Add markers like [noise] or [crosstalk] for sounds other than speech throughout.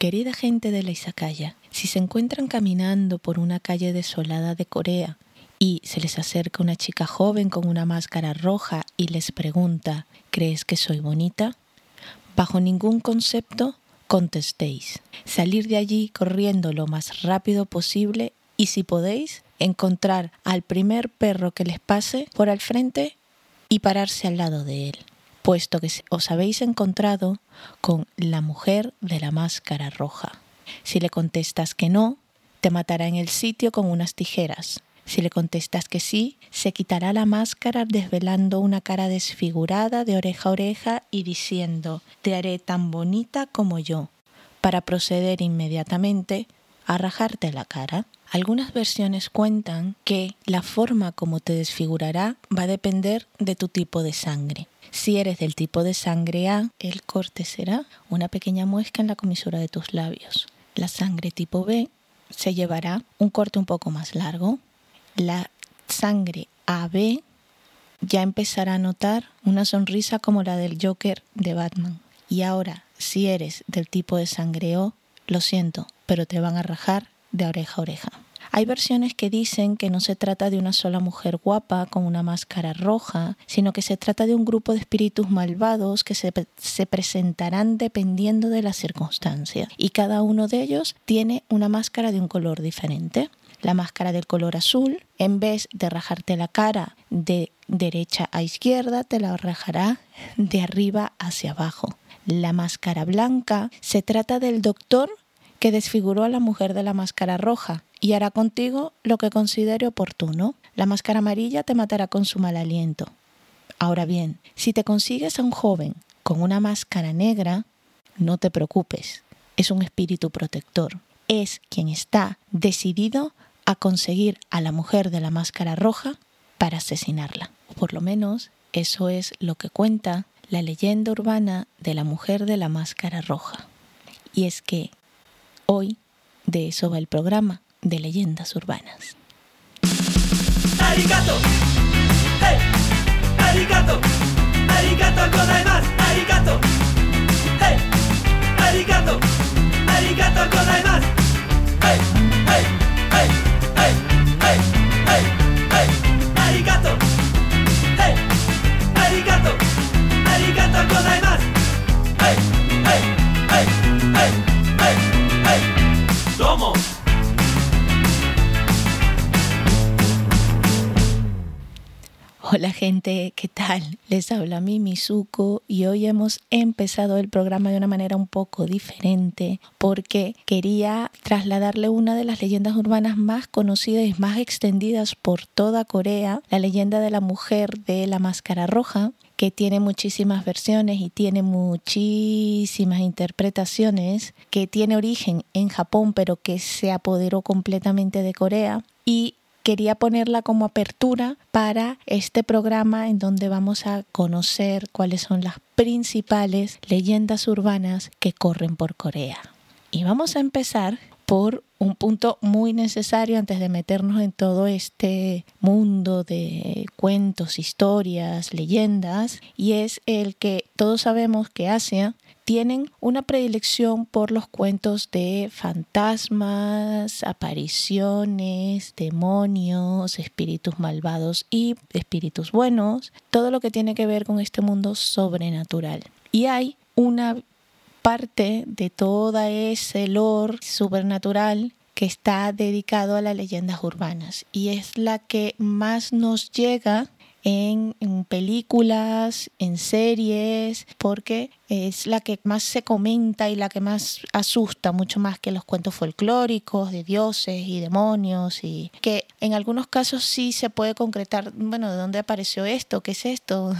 Querida gente de la Izakaya, si se encuentran caminando por una calle desolada de Corea y se les acerca una chica joven con una máscara roja y les pregunta, ¿crees que soy bonita? Bajo ningún concepto contestéis. Salir de allí corriendo lo más rápido posible y si podéis, encontrar al primer perro que les pase por al frente y pararse al lado de él puesto que os habéis encontrado con la mujer de la máscara roja. Si le contestas que no, te matará en el sitio con unas tijeras. Si le contestas que sí, se quitará la máscara desvelando una cara desfigurada de oreja a oreja y diciendo, te haré tan bonita como yo, para proceder inmediatamente a rajarte la cara. Algunas versiones cuentan que la forma como te desfigurará va a depender de tu tipo de sangre. Si eres del tipo de sangre A, el corte será una pequeña muesca en la comisura de tus labios. La sangre tipo B se llevará un corte un poco más largo. La sangre AB ya empezará a notar una sonrisa como la del Joker de Batman. Y ahora, si eres del tipo de sangre O, lo siento, pero te van a rajar de oreja a oreja. Hay versiones que dicen que no se trata de una sola mujer guapa con una máscara roja, sino que se trata de un grupo de espíritus malvados que se, presentarán dependiendo de la circunstancia. Y cada uno de ellos tiene una máscara de un color diferente. La máscara del color azul, en vez de rajarte la cara de derecha a izquierda, te la rajará de arriba hacia abajo. La máscara blanca se trata del doctor que desfiguró a la mujer de la máscara roja y hará contigo lo que considere oportuno. La máscara amarilla te matará con su mal aliento. Ahora bien, si te consigues a un joven con una máscara negra, no te preocupes, es un espíritu protector. Es quien está decidido a conseguir a la mujer de la máscara roja para asesinarla. Por lo menos eso es lo que cuenta la leyenda urbana de la mujer de la máscara roja. Y es que hoy de eso va el programa de leyendas urbanas. Arigato. Hey. Arigato. Arigato. Arigato. Hey. Arigato. Arigato. Hey. Hey. Hey. Hey. Hey. Hey. Hey. Arigato. Hey. Arigato. Arigato. Hey. Hey. Hey. Hey. Hola gente, ¿qué tal? Les habla mi Mizuko y hoy hemos empezado el programa de una manera un poco diferente porque quería trasladarle una de las leyendas urbanas más conocidas y más extendidas por toda Corea, la leyenda de la mujer de la máscara roja, que tiene muchísimas versiones y tiene muchísimas interpretaciones, que tiene origen en Japón pero que se apoderó completamente de Corea y quería ponerla como apertura para este programa en donde vamos a conocer cuáles son las principales leyendas urbanas que corren por Corea. Y vamos a empezar por un punto muy necesario antes de meternos en todo este mundo de cuentos, historias, leyendas, y es el que todos sabemos que Asia tienen una predilección por los cuentos de fantasmas, apariciones, demonios, espíritus malvados y espíritus buenos, todo lo que tiene que ver con este mundo sobrenatural. Y hay una parte de toda ese lore supernatural que está dedicado a las leyendas urbanas y es la que más nos llega en, películas, en series, porque es la que más se comenta y la que más asusta, mucho más que los cuentos folclóricos de dioses y demonios, y que en algunos casos sí se puede concretar, bueno, ¿de dónde apareció esto? ¿Qué es esto?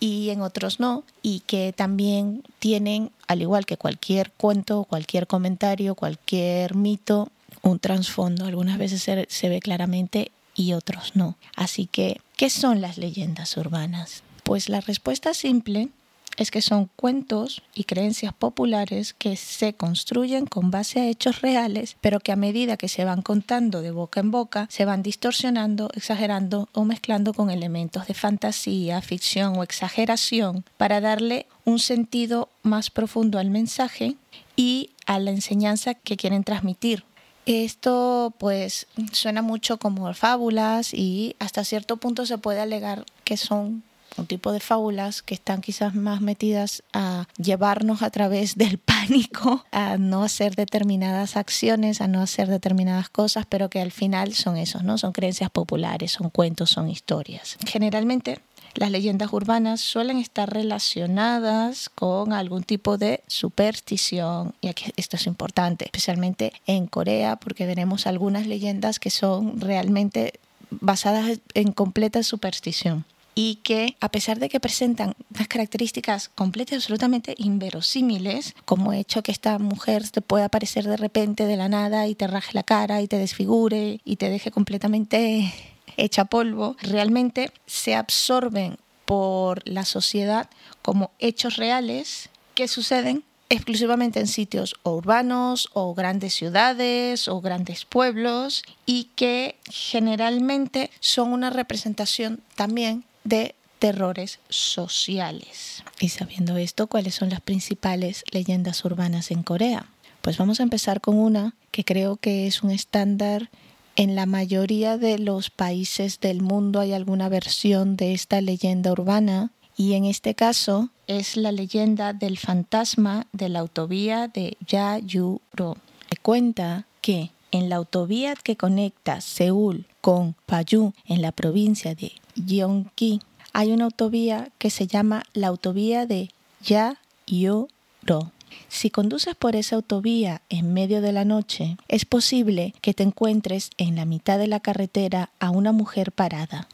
Y en otros no, y que también tienen, al igual que cualquier cuento, cualquier comentario, cualquier mito, un trasfondo. Algunas veces se, se ve claramente y otros no. Así que, ¿qué son las leyendas urbanas? Pues la respuesta simple es que son cuentos y creencias populares que se construyen con base a hechos reales, pero que a medida que se van contando de boca en boca, se van distorsionando, exagerando o mezclando con elementos de fantasía, ficción o exageración para darle un sentido más profundo al mensaje y a la enseñanza que quieren transmitir. Esto pues suena mucho como fábulas y hasta cierto punto se puede alegar que son un tipo de fábulas que están quizás más metidas a llevarnos a través del [laughs] pánico, a no hacer determinadas acciones, a no hacer determinadas cosas, pero que al final son esos, ¿no? Son creencias populares, son cuentos, son historias. Generalmente las leyendas urbanas suelen estar relacionadas con algún tipo de superstición, y aquí esto es importante, especialmente en Corea, porque veremos algunas leyendas que son realmente basadas en completa superstición y que a pesar de que presentan unas características completas y absolutamente inverosímiles, como hecho que esta mujer te pueda aparecer de repente de la nada y te raje la cara y te desfigure y te deje completamente [laughs] hecha polvo, realmente se absorben por la sociedad como hechos reales que suceden exclusivamente en sitios urbanos o grandes ciudades o grandes pueblos y que generalmente son una representación también de terrores sociales. Y sabiendo esto, ¿cuáles son las principales leyendas urbanas en Corea? Pues vamos a empezar con una que creo que es un estándar en la mayoría de los países del mundo hay alguna versión de esta leyenda urbana y en este caso es la leyenda del fantasma de la autovía de Yayuro. Se cuenta que en la autovía que conecta Seúl con Payu en la provincia de Gyeonggi hay una autovía que se llama la autovía de Yayuro. Si conduces por esa autovía en medio de la noche, es posible que te encuentres en la mitad de la carretera a una mujer parada.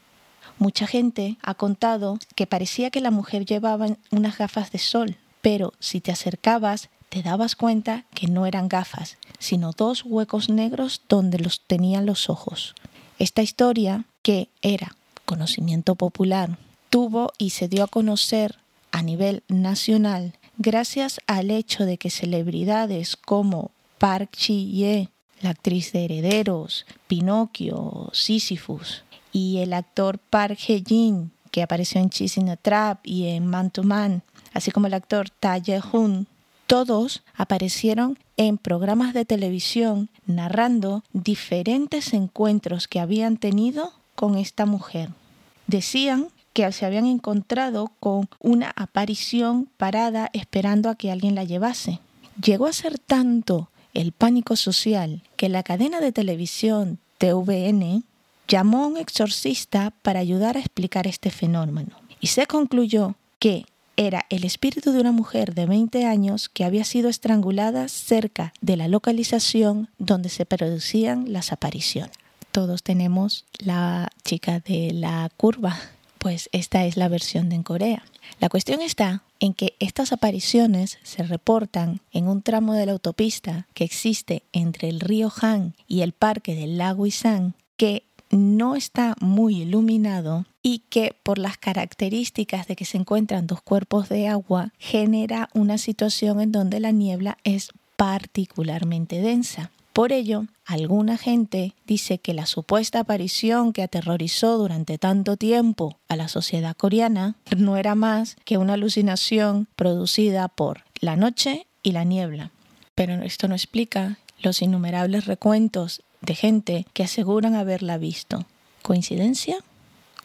Mucha gente ha contado que parecía que la mujer llevaba unas gafas de sol, pero si te acercabas te dabas cuenta que no eran gafas, sino dos huecos negros donde los tenían los ojos. Esta historia, que era conocimiento popular, tuvo y se dio a conocer a nivel nacional gracias al hecho de que celebridades como Park Chi-ye, la actriz de Herederos, Pinocchio, Sisyphus, y el actor Park Hae-jin, que apareció en Chasing a Trap y en Man to Man, así como el actor Ta Ye-hun, todos aparecieron en programas de televisión narrando diferentes encuentros que habían tenido con esta mujer. Decían que se habían encontrado con una aparición parada esperando a que alguien la llevase. Llegó a ser tanto el pánico social que la cadena de televisión TVN llamó a un exorcista para ayudar a explicar este fenómeno. Y se concluyó que era el espíritu de una mujer de 20 años que había sido estrangulada cerca de la localización donde se producían las apariciones. Todos tenemos la chica de la curva pues esta es la versión de en Corea. La cuestión está en que estas apariciones se reportan en un tramo de la autopista que existe entre el río Han y el parque del lago Isan, que no está muy iluminado y que por las características de que se encuentran dos cuerpos de agua genera una situación en donde la niebla es particularmente densa. Por ello, alguna gente dice que la supuesta aparición que aterrorizó durante tanto tiempo a la sociedad coreana no era más que una alucinación producida por la noche y la niebla. Pero esto no explica los innumerables recuentos de gente que aseguran haberla visto. ¿Coincidencia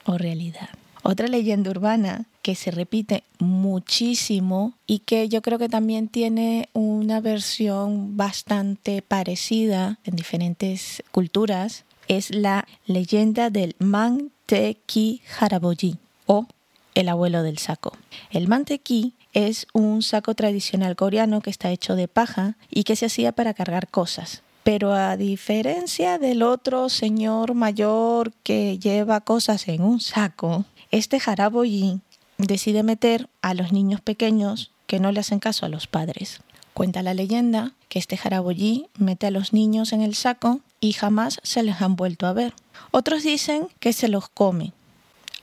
o realidad? Otra leyenda urbana que se repite muchísimo y que yo creo que también tiene una versión bastante parecida en diferentes culturas es la leyenda del Manteki Haraboji o el abuelo del saco. El Manteki es un saco tradicional coreano que está hecho de paja y que se hacía para cargar cosas. Pero a diferencia del otro señor mayor que lleva cosas en un saco, este jaraboyí decide meter a los niños pequeños que no le hacen caso a los padres. Cuenta la leyenda que este jaraboyí mete a los niños en el saco y jamás se les han vuelto a ver. Otros dicen que se los come.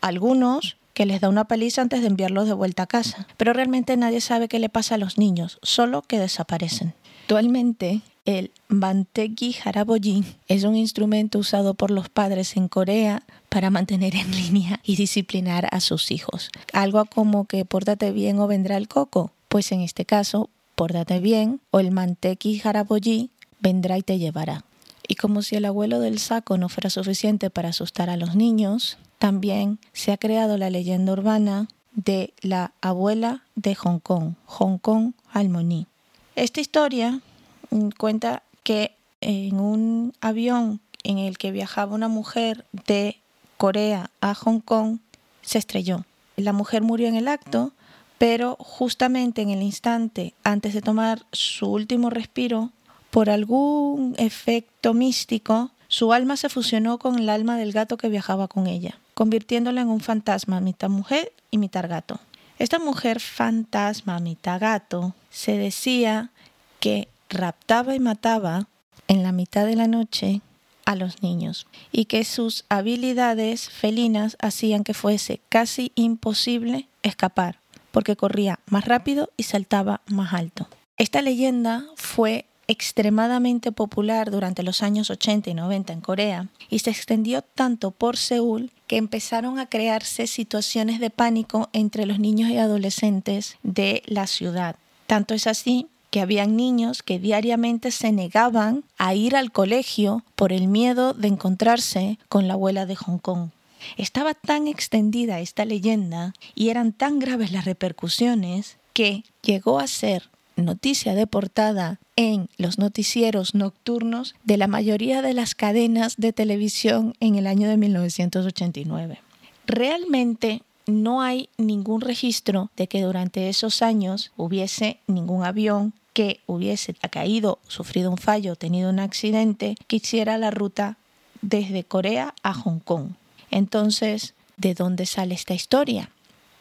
Algunos que les da una paliza antes de enviarlos de vuelta a casa. Pero realmente nadie sabe qué le pasa a los niños, solo que desaparecen. Actualmente, el Banteki Haraboji es un instrumento usado por los padres en Corea para mantener en línea y disciplinar a sus hijos. Algo como que pórtate bien o vendrá el coco. Pues en este caso, pórtate bien o el Manteki Haraboji vendrá y te llevará. Y como si el abuelo del saco no fuera suficiente para asustar a los niños, también se ha creado la leyenda urbana de la abuela de Hong Kong, Hong Kong Harmony. Esta historia cuenta que en un avión en el que viajaba una mujer de Corea a Hong Kong se estrelló. La mujer murió en el acto, pero justamente en el instante antes de tomar su último respiro, por algún efecto místico, su alma se fusionó con el alma del gato que viajaba con ella, convirtiéndola en un fantasma mitad mujer y mitad gato. Esta mujer fantasma mitad gato se decía que raptaba y mataba en la mitad de la noche a los niños y que sus habilidades felinas hacían que fuese casi imposible escapar porque corría más rápido y saltaba más alto. Esta leyenda fue extremadamente popular durante los años 80 y 90 en Corea y se extendió tanto por Seúl que empezaron a crearse situaciones de pánico entre los niños y adolescentes de la ciudad. Tanto es así que habían niños que diariamente se negaban a ir al colegio por el miedo de encontrarse con la abuela de Hong Kong. Estaba tan extendida esta leyenda y eran tan graves las repercusiones que llegó a ser noticia de portada en los noticieros nocturnos de la mayoría de las cadenas de televisión en el año de 1989. Realmente no hay ningún registro de que durante esos años hubiese ningún avión que hubiese caído, sufrido un fallo, tenido un accidente, que hiciera la ruta desde Corea a Hong Kong. Entonces, ¿de dónde sale esta historia?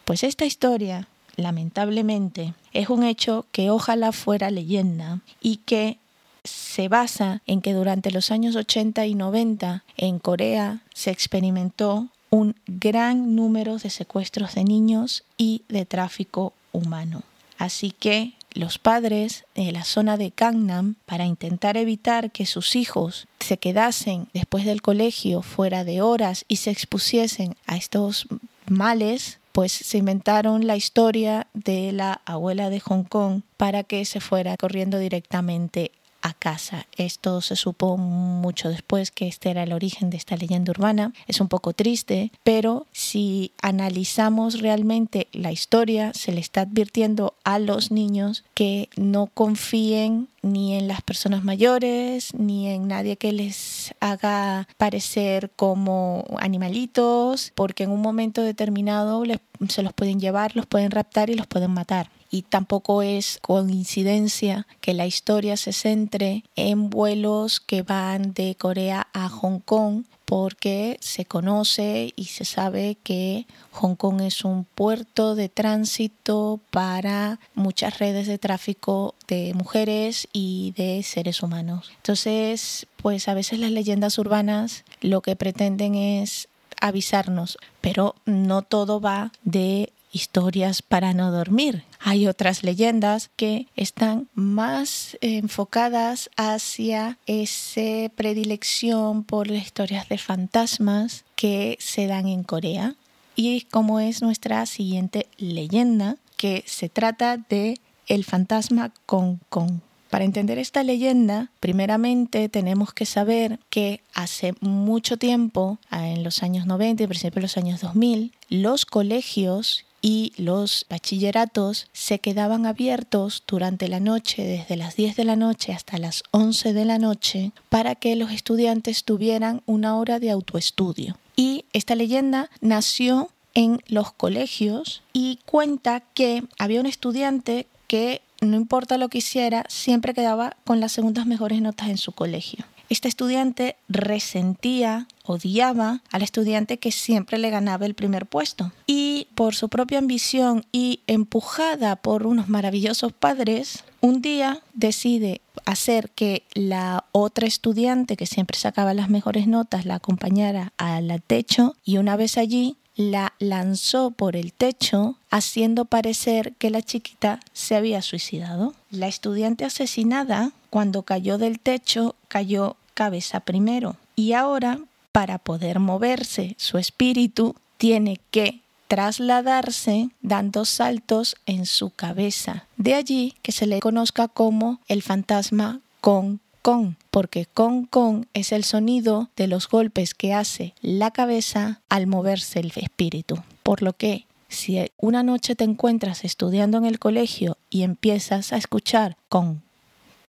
Pues esta historia lamentablemente, es un hecho que ojalá fuera leyenda y que se basa en que durante los años 80 y 90 en Corea se experimentó un gran número de secuestros de niños y de tráfico humano. Así que los padres de la zona de Gangnam, para intentar evitar que sus hijos se quedasen después del colegio fuera de horas y se expusiesen a estos males, pues se inventaron la historia de la abuela de Hong Kong para que se fuera corriendo directamente a casa. Esto se supo mucho después que este era el origen de esta leyenda urbana. Es un poco triste, pero si analizamos realmente la historia, se le está advirtiendo a los niños que no confíen ni en las personas mayores, ni en nadie que les haga parecer como animalitos, porque en un momento determinado se los pueden llevar, los pueden raptar y los pueden matar y tampoco es coincidencia que la historia se centre en vuelos que van de Corea a Hong Kong porque se conoce y se sabe que Hong Kong es un puerto de tránsito para muchas redes de tráfico de mujeres y de seres humanos. Entonces, pues a veces las leyendas urbanas lo que pretenden es avisarnos, pero no todo va de historias para no dormir. Hay otras leyendas que están más enfocadas hacia esa predilección por las historias de fantasmas que se dan en Corea. Y como es nuestra siguiente leyenda, que se trata de el fantasma Kong Kong. Para entender esta leyenda, primeramente tenemos que saber que hace mucho tiempo, en los años 90 y principios de los años 2000, los colegios y los bachilleratos se quedaban abiertos durante la noche, desde las 10 de la noche hasta las 11 de la noche, para que los estudiantes tuvieran una hora de autoestudio. Y esta leyenda nació en los colegios y cuenta que había un estudiante que no importa lo que hiciera, siempre quedaba con las segundas mejores notas en su colegio. Este estudiante resentía, odiaba al estudiante que siempre le ganaba el primer puesto. Y por su propia ambición y empujada por unos maravillosos padres, un día decide hacer que la otra estudiante que siempre sacaba las mejores notas la acompañara al techo y una vez allí la lanzó por el techo, haciendo parecer que la chiquita se había suicidado. La estudiante asesinada, cuando cayó del techo, cayó cabeza primero. Y ahora, para poder moverse, su espíritu tiene que trasladarse dando saltos en su cabeza. De allí que se le conozca como el fantasma con con, porque con con es el sonido de los golpes que hace la cabeza al moverse el espíritu. Por lo que si una noche te encuentras estudiando en el colegio y empiezas a escuchar con,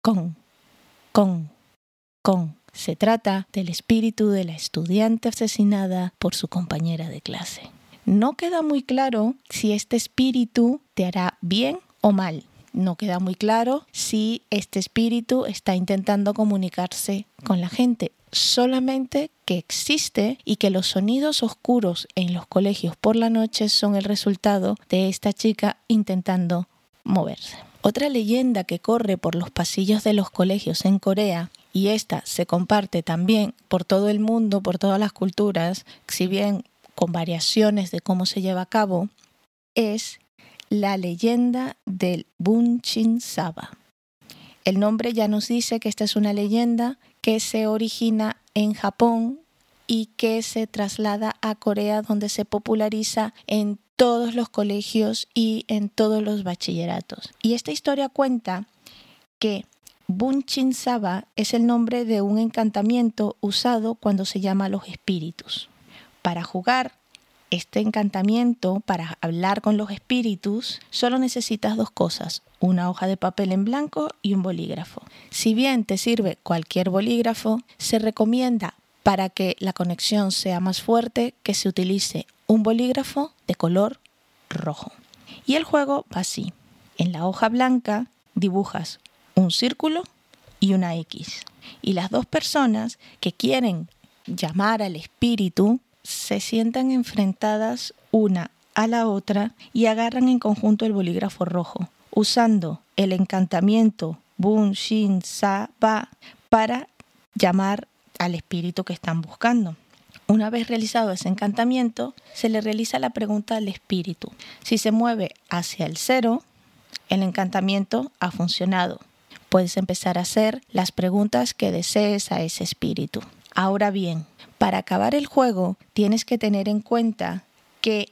con, con, con, se trata del espíritu de la estudiante asesinada por su compañera de clase. No queda muy claro si este espíritu te hará bien o mal no queda muy claro si este espíritu está intentando comunicarse con la gente. Solamente que existe y que los sonidos oscuros en los colegios por la noche son el resultado de esta chica intentando moverse. Otra leyenda que corre por los pasillos de los colegios en Corea y esta se comparte también por todo el mundo, por todas las culturas, si bien con variaciones de cómo se lleva a cabo, es la leyenda del Bunchin Saba. El nombre ya nos dice que esta es una leyenda que se origina en Japón y que se traslada a Corea donde se populariza en todos los colegios y en todos los bachilleratos. Y esta historia cuenta que Bunchin Saba es el nombre de un encantamiento usado cuando se llama a los espíritus. Para jugar este encantamiento para hablar con los espíritus, solo necesitas dos cosas, una hoja de papel en blanco y un bolígrafo. Si bien te sirve cualquier bolígrafo, se recomienda para que la conexión sea más fuerte que se utilice un bolígrafo de color rojo. Y el juego va así. En la hoja blanca dibujas un círculo y una X. Y las dos personas que quieren llamar al espíritu se sientan enfrentadas una a la otra y agarran en conjunto el bolígrafo rojo, usando el encantamiento Bun Shin Sa Ba para llamar al espíritu que están buscando. Una vez realizado ese encantamiento, se le realiza la pregunta al espíritu. Si se mueve hacia el cero, el encantamiento ha funcionado. Puedes empezar a hacer las preguntas que desees a ese espíritu. Ahora bien, para acabar el juego tienes que tener en cuenta que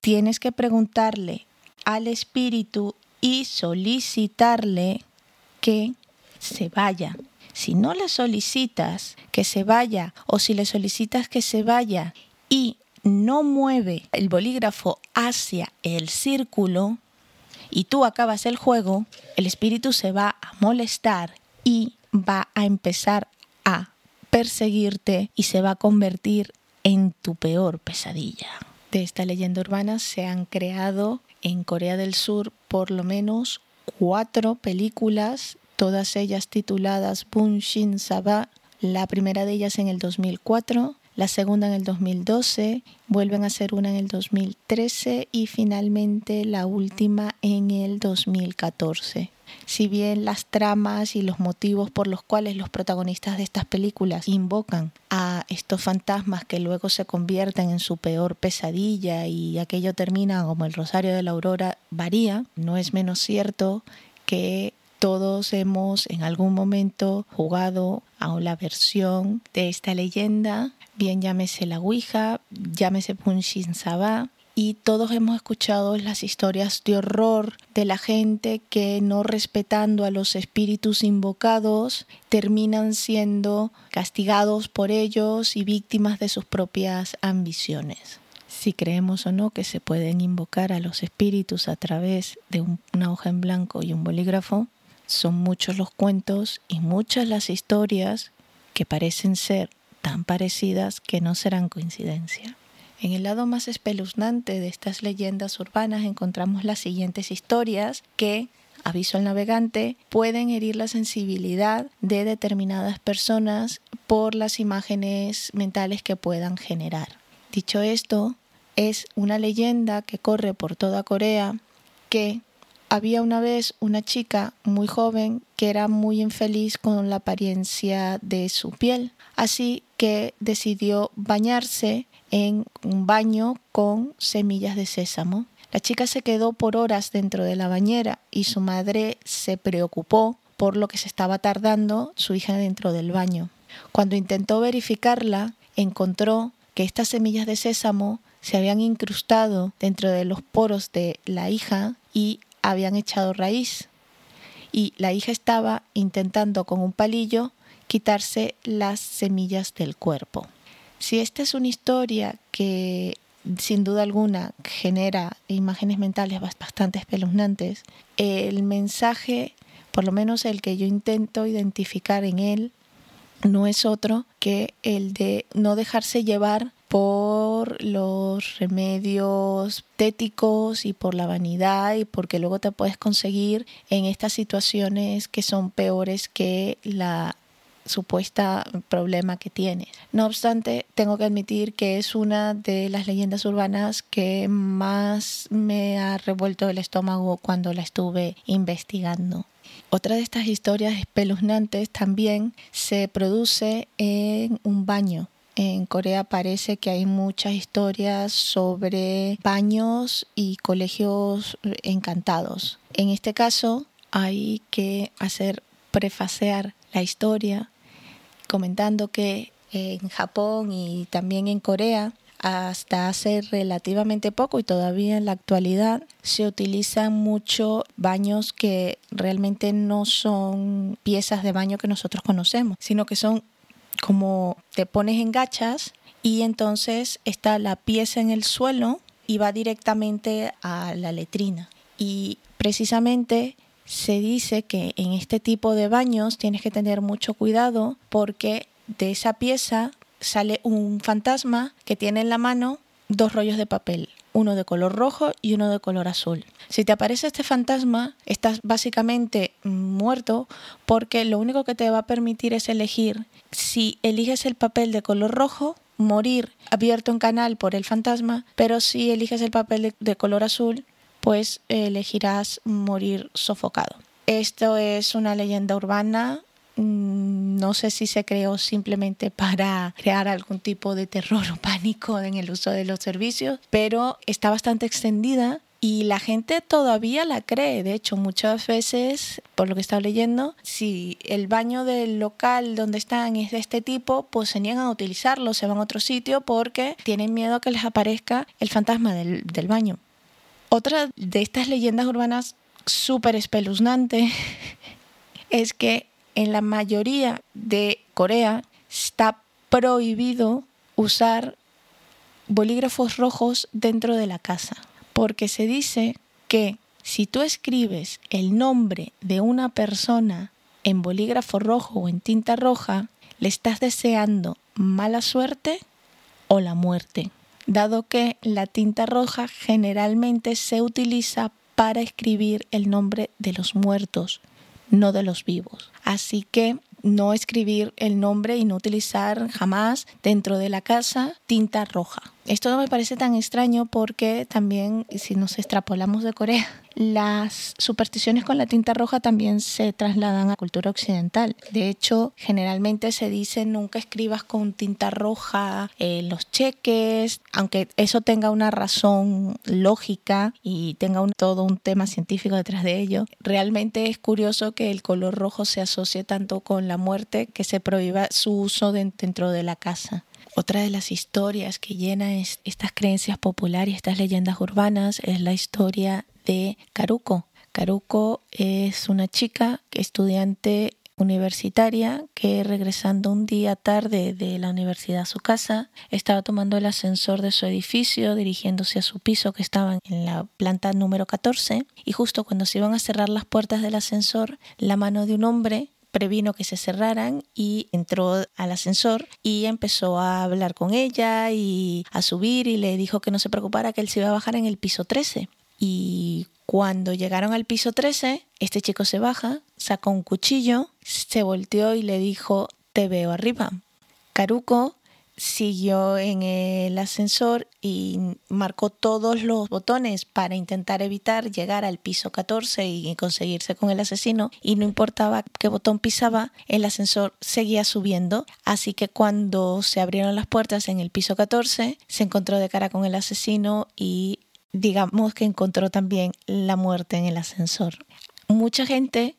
tienes que preguntarle al espíritu y solicitarle que se vaya. Si no le solicitas que se vaya o si le solicitas que se vaya y no mueve el bolígrafo hacia el círculo y tú acabas el juego, el espíritu se va a molestar y va a empezar a perseguirte y se va a convertir en tu peor pesadilla. De esta leyenda urbana se han creado en Corea del Sur por lo menos cuatro películas, todas ellas tituladas Bun Shin Saba, la primera de ellas en el 2004, la segunda en el 2012, vuelven a ser una en el 2013 y finalmente la última en el 2014. Si bien las tramas y los motivos por los cuales los protagonistas de estas películas invocan a estos fantasmas que luego se convierten en su peor pesadilla y aquello termina como el Rosario de la Aurora varía, no es menos cierto que todos hemos en algún momento jugado a la versión de esta leyenda, bien llámese la Ouija, llámese Punshin Saba, y todos hemos escuchado las historias de horror de la gente que no respetando a los espíritus invocados terminan siendo castigados por ellos y víctimas de sus propias ambiciones. Si creemos o no que se pueden invocar a los espíritus a través de una hoja en blanco y un bolígrafo, son muchos los cuentos y muchas las historias que parecen ser tan parecidas que no serán coincidencia. En el lado más espeluznante de estas leyendas urbanas encontramos las siguientes historias que, aviso al navegante, pueden herir la sensibilidad de determinadas personas por las imágenes mentales que puedan generar. Dicho esto, es una leyenda que corre por toda Corea que había una vez una chica muy joven que era muy infeliz con la apariencia de su piel. Así que decidió bañarse en un baño con semillas de sésamo. La chica se quedó por horas dentro de la bañera y su madre se preocupó por lo que se estaba tardando su hija dentro del baño. Cuando intentó verificarla, encontró que estas semillas de sésamo se habían incrustado dentro de los poros de la hija y habían echado raíz. Y la hija estaba intentando con un palillo quitarse las semillas del cuerpo. Si esta es una historia que sin duda alguna genera imágenes mentales bastante espeluznantes, el mensaje, por lo menos el que yo intento identificar en él, no es otro que el de no dejarse llevar por los remedios téticos y por la vanidad y porque luego te puedes conseguir en estas situaciones que son peores que la supuesta problema que tiene. No obstante, tengo que admitir que es una de las leyendas urbanas que más me ha revuelto el estómago cuando la estuve investigando. Otra de estas historias espeluznantes también se produce en un baño. En Corea parece que hay muchas historias sobre baños y colegios encantados. En este caso hay que hacer prefacear la historia comentando que en Japón y también en Corea hasta hace relativamente poco y todavía en la actualidad se utilizan mucho baños que realmente no son piezas de baño que nosotros conocemos, sino que son como te pones en gachas y entonces está la pieza en el suelo y va directamente a la letrina. Y precisamente se dice que en este tipo de baños tienes que tener mucho cuidado porque de esa pieza sale un fantasma que tiene en la mano dos rollos de papel, uno de color rojo y uno de color azul. Si te aparece este fantasma, estás básicamente muerto porque lo único que te va a permitir es elegir si eliges el papel de color rojo, morir abierto en canal por el fantasma, pero si eliges el papel de, color azul, pues elegirás morir sofocado. Esto es una leyenda urbana. Mm, no sé si se creó simplemente para crear algún tipo de terror [laughs] o pánico en el uso de los servicios, pero está bastante extendida y la gente todavía la cree. De hecho, muchas veces, por lo que estaba leyendo, si el baño del local donde están es de este tipo, pues se niegan a utilizarlo, se van a otro sitio porque tienen miedo a que les aparezca el fantasma del, del baño. Otra de estas leyendas urbanas súper espeluznante [laughs] es que en la mayoría de Corea está prohibido usar bolígrafos rojos dentro de la casa, porque se dice que si tú escribes el nombre de una persona en bolígrafo rojo o en tinta roja, le estás deseando mala suerte o la muerte dado que la tinta roja generalmente se utiliza para escribir el nombre de los muertos, no de los vivos. Así que no escribir el nombre y no utilizar jamás dentro de la casa tinta roja. Esto no me parece tan extraño porque también, si nos extrapolamos de Corea, las supersticiones con la tinta roja también se trasladan a cultura occidental. De hecho, generalmente se dice nunca escribas con tinta roja en los cheques, aunque eso tenga una razón lógica y tenga todo un tema científico detrás de ello. Realmente es curioso que el color rojo se asocie tanto con la muerte que se prohíba su uso dentro de la casa. Otra de las historias que llena estas creencias populares, estas leyendas urbanas, es la historia de Caruco. Caruco es una chica, estudiante universitaria que regresando un día tarde de la universidad a su casa, estaba tomando el ascensor de su edificio dirigiéndose a su piso que estaba en la planta número 14 y justo cuando se iban a cerrar las puertas del ascensor, la mano de un hombre previno que se cerraran y entró al ascensor y empezó a hablar con ella y a subir y le dijo que no se preocupara que él se iba a bajar en el piso 13. Y cuando llegaron al piso 13, este chico se baja, sacó un cuchillo, se volteó y le dijo, te veo arriba. Caruco siguió en el ascensor y marcó todos los botones para intentar evitar llegar al piso 14 y conseguirse con el asesino. Y no importaba qué botón pisaba, el ascensor seguía subiendo, así que cuando se abrieron las puertas en el piso 14 se encontró de cara con el asesino y digamos que encontró también la muerte en el ascensor. Mucha gente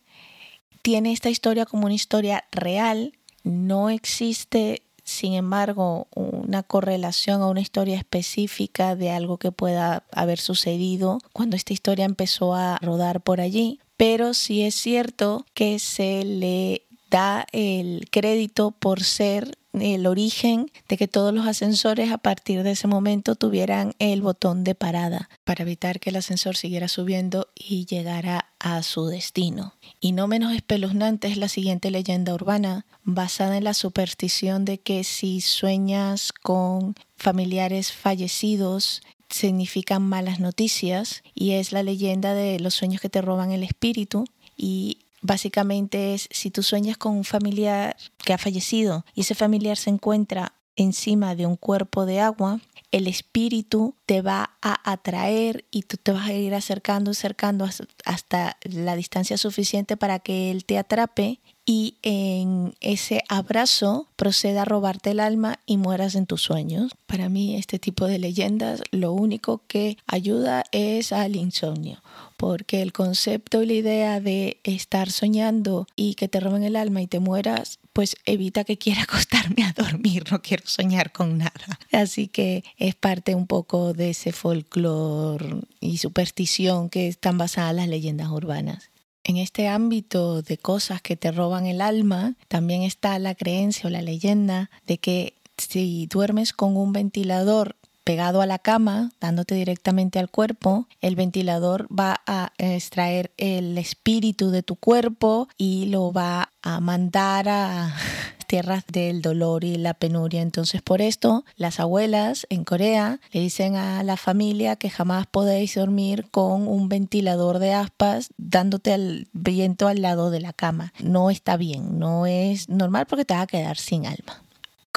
tiene esta historia como una historia real, no existe sin embargo, una correlación a una historia específica de algo que pueda haber sucedido cuando esta historia empezó a rodar por allí, pero sí es cierto que se le da el crédito por ser el origen de que todos los ascensores a partir de ese momento tuvieran el botón de parada para evitar que el ascensor siguiera subiendo y llegara a su destino. Y no menos espeluznante es la siguiente leyenda urbana, basada en la superstición de que si sueñas con familiares fallecidos, significan malas noticias y es la leyenda de los sueños que te roban el espíritu y Básicamente es si tú sueñas con un familiar que ha fallecido y ese familiar se encuentra encima de un cuerpo de agua, el espíritu te va a atraer y tú te vas a ir acercando, acercando hasta la distancia suficiente para que él te atrape y en ese abrazo proceda a robarte el alma y mueras en tus sueños. Para mí este tipo de leyendas lo único que ayuda es al insomnio porque el concepto y la idea de estar soñando y que te roben el alma y te mueras, pues evita que quiera [laughs] acostarme a dormir, no quiero soñar con nada. Así que es parte un poco de ese folclore y superstición que están basadas las leyendas urbanas. En este ámbito de cosas que te roban el alma, también está la creencia o la leyenda de que si duermes con un ventilador pegado a la cama, dándote directamente al cuerpo, el ventilador va a extraer el espíritu de tu cuerpo y lo va a mandar a [laughs] tierras del dolor y la penuria. Entonces, por esto, las abuelas en Corea le dicen a la familia que jamás podéis dormir con un ventilador de aspas dándote el viento al lado de la cama. No está bien, no es normal porque te va a quedar sin alma.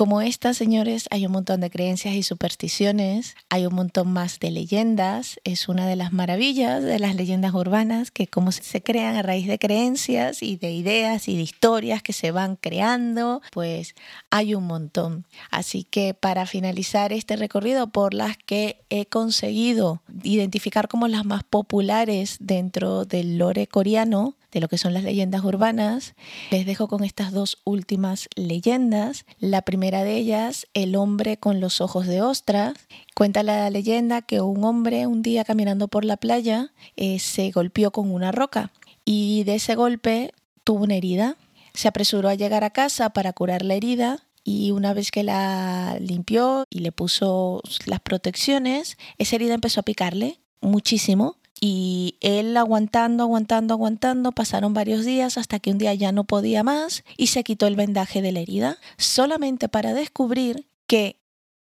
Como estas, señores, hay un montón de creencias y supersticiones, hay un montón más de leyendas. Es una de las maravillas de las leyendas urbanas que como se crean a raíz de creencias y de ideas y de historias que se van creando, pues hay un montón. Así que para finalizar este recorrido por las que he conseguido identificar como las más populares dentro del lore coreano, de lo que son las leyendas urbanas, les dejo con estas dos últimas leyendas. La primera de ellas, el hombre con los ojos de ostra. Cuenta la leyenda que un hombre un día caminando por la playa eh, se golpeó con una roca y de ese golpe tuvo una herida. Se apresuró a llegar a casa para curar la herida y una vez que la limpió y le puso las protecciones, esa herida empezó a picarle muchísimo y él aguantando, aguantando, aguantando, pasaron varios días hasta que un día ya no podía más y se quitó el vendaje de la herida, solamente para descubrir que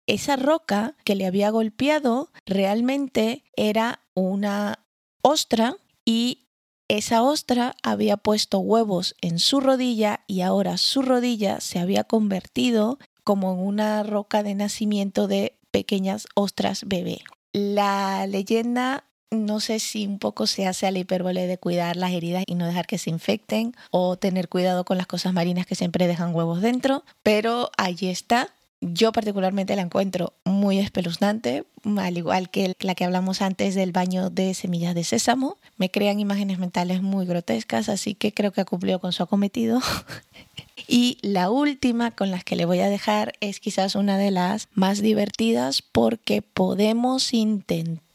esa roca que le había golpeado realmente era una ostra y esa ostra había puesto huevos en su rodilla y ahora su rodilla se había convertido como en una roca de nacimiento de pequeñas ostras bebé. La leyenda no sé si un poco se hace a la hipérbole de cuidar las heridas y no dejar que se infecten o tener cuidado con las cosas marinas que siempre dejan huevos dentro, pero allí está. Yo particularmente la encuentro muy espeluznante, al igual que la que hablamos antes del baño de semillas de sésamo. Me crean imágenes mentales muy grotescas, así que creo que ha cumplido con su acometido. [laughs] y la última con las que le voy a dejar es quizás una de las más divertidas porque podemos intentar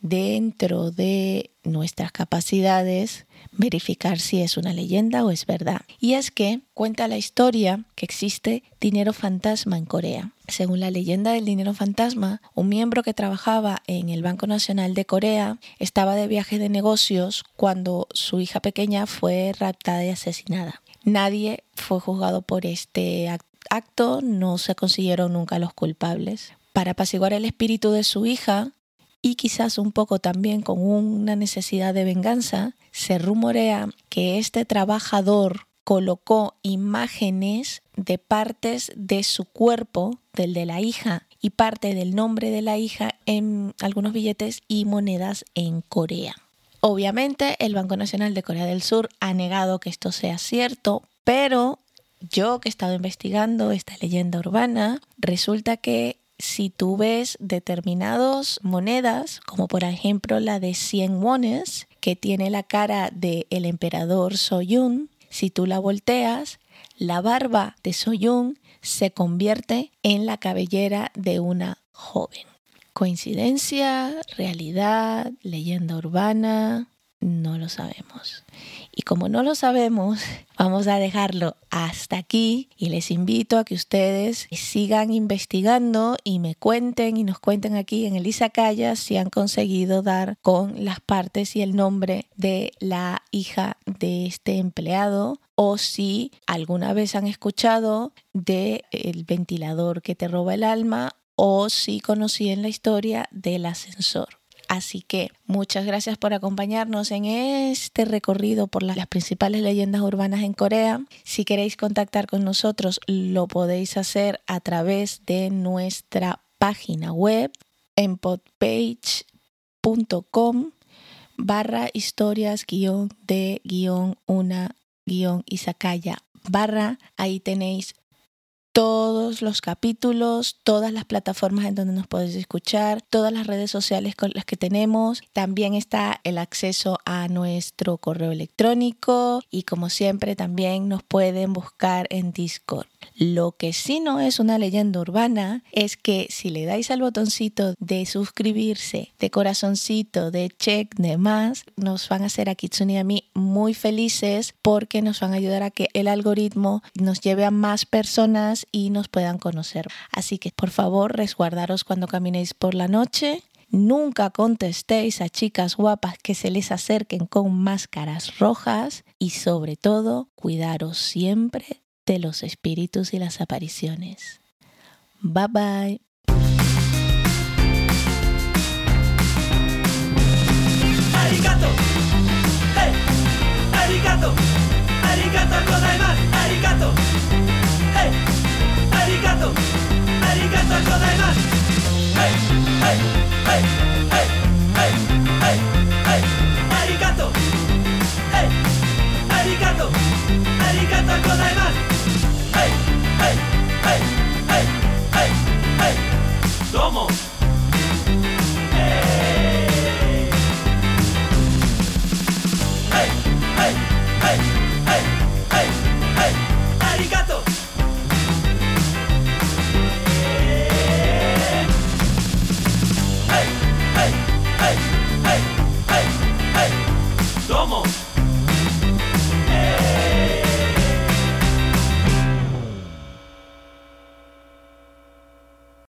dentro de nuestras capacidades verificar si es una leyenda o es verdad. Y es que cuenta la historia que existe dinero fantasma en Corea. Según la leyenda del dinero fantasma, un miembro que trabajaba en el Banco Nacional de Corea estaba de viaje de negocios cuando su hija pequeña fue raptada y asesinada. Nadie fue juzgado por este acto, no se consiguieron nunca los culpables. Para apaciguar el espíritu de su hija, y quizás un poco también con una necesidad de venganza, se rumorea que este trabajador colocó imágenes de partes de su cuerpo, del de la hija, y parte del nombre de la hija en algunos billetes y monedas en Corea. Obviamente el Banco Nacional de Corea del Sur ha negado que esto sea cierto, pero yo que he estado investigando esta leyenda urbana, resulta que si tú ves determinadas monedas, como por ejemplo la de 100 wones, que tiene la cara del el emperador Soyun, si tú la volteas, la barba de Soyun se convierte en la cabellera de una joven. Coincidencia, realidad, leyenda urbana, no lo sabemos. Y como no lo sabemos, [laughs] vamos a dejarlo hasta aquí y les invito a que ustedes sigan investigando y me cuenten y nos cuenten aquí en Elisa Calla si han conseguido dar con las partes y el nombre de la hija de este empleado o si alguna vez han escuchado de el ventilador que te roba el alma o si conocían la historia del ascensor. Así que muchas gracias por acompañarnos en este recorrido por las, principales leyendas urbanas en Corea. Si queréis contactar con nosotros, lo podéis hacer a través de nuestra página web en podpage.com barra historias guion de guion una guion Isakaya barra. Ahí tenéis todos los capítulos, todas las plataformas en donde nos podéis escuchar, todas las redes sociales con las que tenemos. También está el acceso a nuestro correo electrónico y como siempre también nos pueden buscar en Discord. Lo que sí no es una leyenda urbana es que si le dais al botoncito de suscribirse, de corazoncito, de check, de más, nos van a hacer a Kitsune y a mí muy felices porque nos van a ayudar a que el algoritmo nos lleve a más personas y nos puedan conocer. Así que por favor resguardaros cuando caminéis por la noche. Nunca contestéis a chicas guapas que se les acerquen con máscaras rojas y sobre todo cuidaros siempre de los espíritus y las apariciones. Bye bye. ありがとう。ございますはいはいはいはいはいはいはいありがとう。はいありがとう。ありがとう。ございます